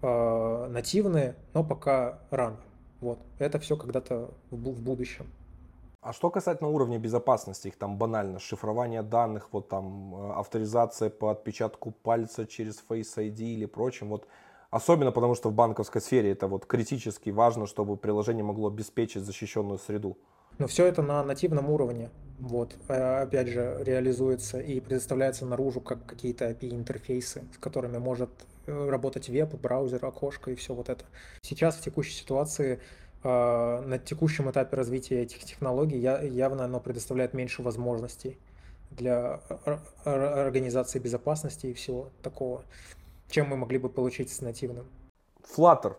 э, нативные, но пока рано. Вот. Это все когда-то в, в будущем. А что касательно уровня безопасности, их там банально, шифрование данных, вот там э, авторизация по отпечатку пальца через Face ID или прочим, вот особенно потому, что в банковской сфере это вот критически важно, чтобы приложение могло обеспечить защищенную среду. Но все это на нативном уровне, вот, э, опять же, реализуется и предоставляется наружу как какие-то API-интерфейсы, с которыми может э, работать веб, браузер, окошко и все вот это. Сейчас в текущей ситуации на текущем этапе развития этих технологий явно оно предоставляет меньше возможностей для организации безопасности и всего такого, чем мы могли бы получить с нативным. Flutter.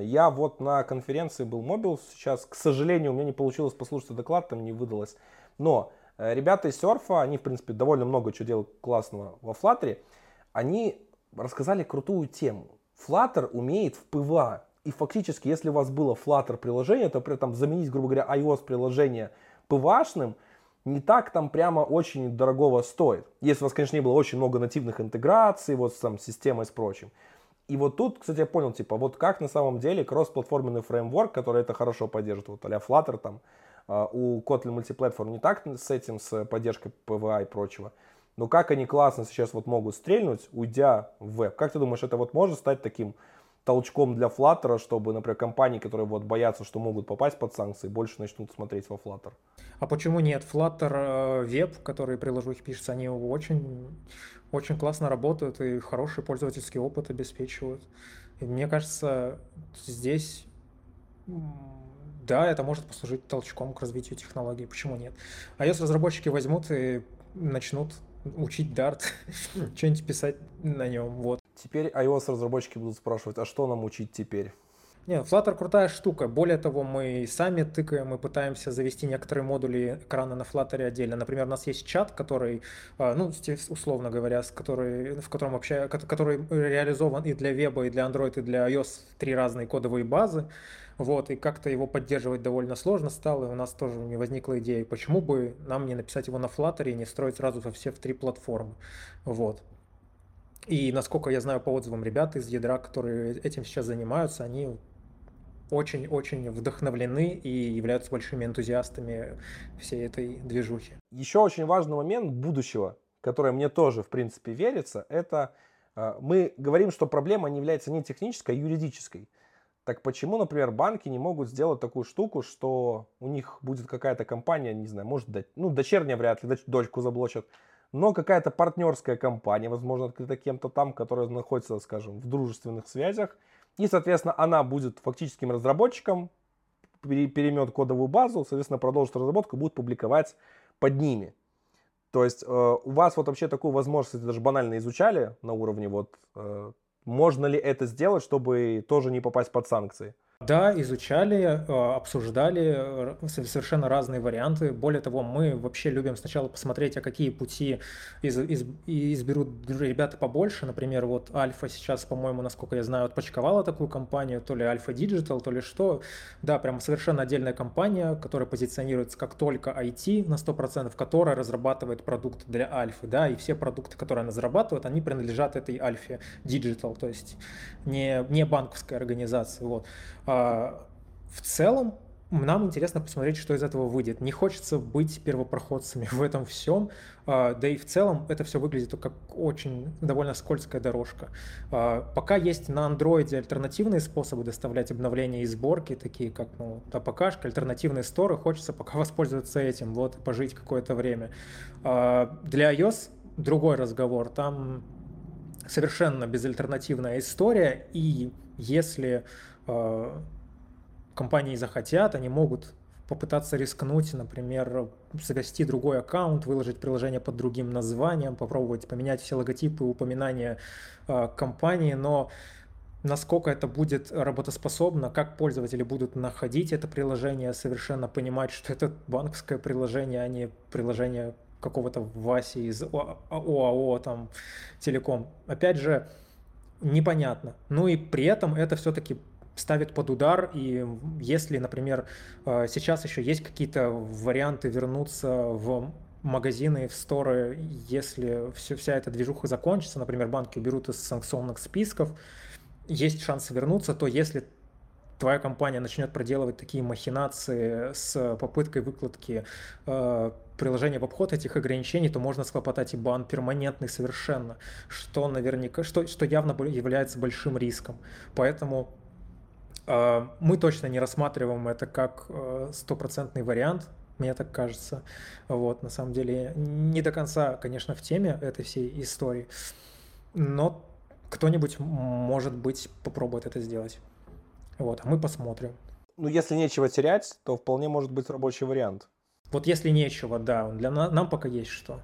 Я вот на конференции был Mobius сейчас, к сожалению, у меня не получилось послушать доклад, там не выдалось. Но э, ребята из Surf а, они, в принципе, довольно много чего делают классного во Flutter, они рассказали крутую тему. Flutter умеет в PWA и фактически, если у вас было Flutter приложение, то при этом заменить, грубо говоря, iOS приложение PWA -шным не так там прямо очень дорогого стоит. Если у вас, конечно, не было очень много нативных интеграций, вот с там, системой с прочим. И вот тут, кстати, я понял, типа, вот как на самом деле кросс-платформенный фреймворк, который это хорошо поддерживает, вот а Flutter там, а, у Kotlin Multiplatform не так с этим, с поддержкой PVA и прочего, но как они классно сейчас вот могут стрельнуть, уйдя в веб. Как ты думаешь, это вот может стать таким толчком для Flutter, чтобы, например, компании, которые вот боятся, что могут попасть под санкции, больше начнут смотреть во Flutter. А почему нет? Flutter веб, э, который приложухи пишется, они очень, очень классно работают и хороший пользовательский опыт обеспечивают. И мне кажется, здесь да, это может послужить толчком к развитию технологий. Почему нет? А если разработчики возьмут и начнут учить Dart, что-нибудь писать на нем, вот. Теперь iOS разработчики будут спрашивать, а что нам учить теперь? Нет, Flutter крутая штука. Более того, мы сами тыкаем и пытаемся завести некоторые модули экрана на Flutter отдельно. Например, у нас есть чат, который, а, ну, условно говоря, с который, в котором вообще, который реализован и для веба, и для Android, и для iOS три разные кодовые базы. Вот, и как-то его поддерживать довольно сложно стало, и у нас тоже не возникла идея, почему бы нам не написать его на Flutter и не строить сразу во все в три платформы. Вот. И насколько я знаю по отзывам ребят из ядра, которые этим сейчас занимаются, они очень-очень вдохновлены и являются большими энтузиастами всей этой движухи. Еще очень важный момент будущего, который мне тоже, в принципе, верится, это э, мы говорим, что проблема не является не технической, а юридической. Так почему, например, банки не могут сделать такую штуку, что у них будет какая-то компания, не знаю, может, ну, дочерняя вряд ли, дочку заблочат, но какая-то партнерская компания, возможно, открыта кем-то там, которая находится, скажем, в дружественных связях, и, соответственно, она будет фактическим разработчиком, перемет кодовую базу, соответственно, продолжит разработку, будет публиковать под ними. То есть э, у вас вот вообще такую возможность, даже банально изучали на уровне вот, э, можно ли это сделать, чтобы тоже не попасть под санкции? Да, изучали, э, обсуждали э, совершенно разные варианты. Более того, мы вообще любим сначала посмотреть, а какие пути из, из, изберут ребята побольше. Например, вот Альфа сейчас, по-моему, насколько я знаю, отпочковала такую компанию, то ли Альфа Digital, то ли что. Да, прям совершенно отдельная компания, которая позиционируется как только IT на 100%, которая разрабатывает продукт для Альфы, да, и все продукты, которые она зарабатывает, они принадлежат этой Альфе Digital, то есть не, не банковской организации, вот. А, в целом, нам интересно посмотреть, что из этого выйдет. Не хочется быть первопроходцами в этом всем, а, да и в целом это все выглядит как очень довольно скользкая дорожка. А, пока есть на андроиде альтернативные способы доставлять обновления и сборки, такие как ну, АПКшка, альтернативные сторы, хочется пока воспользоваться этим, вот, пожить какое-то время. Для iOS другой разговор, там совершенно безальтернативная история, и если компании захотят, они могут попытаться рискнуть, например, завести другой аккаунт, выложить приложение под другим названием, попробовать поменять все логотипы, упоминания э, компании, но насколько это будет работоспособно, как пользователи будут находить это приложение, совершенно понимать, что это банковское приложение, а не приложение какого-то Васи из ОАО, там, Телеком. Опять же, непонятно. Ну и при этом это все-таки ставит под удар, и если, например, э, сейчас еще есть какие-то варианты вернуться в магазины, в сторы, если все, вся эта движуха закончится, например, банки уберут из санкционных списков, есть шанс вернуться, то если твоя компания начнет проделывать такие махинации с попыткой выкладки э, приложения в обход этих ограничений, то можно схлопотать и бан перманентный совершенно, что наверняка, что, что явно является большим риском. Поэтому мы точно не рассматриваем это как э, стопроцентный вариант, мне так кажется. Вот, на самом деле, не до конца, конечно, в теме этой всей истории, но кто-нибудь, может быть, попробует это сделать. Вот, а мы посмотрим. Ну, если нечего терять, то вполне может быть рабочий вариант. Вот если нечего, да, для нам пока есть что.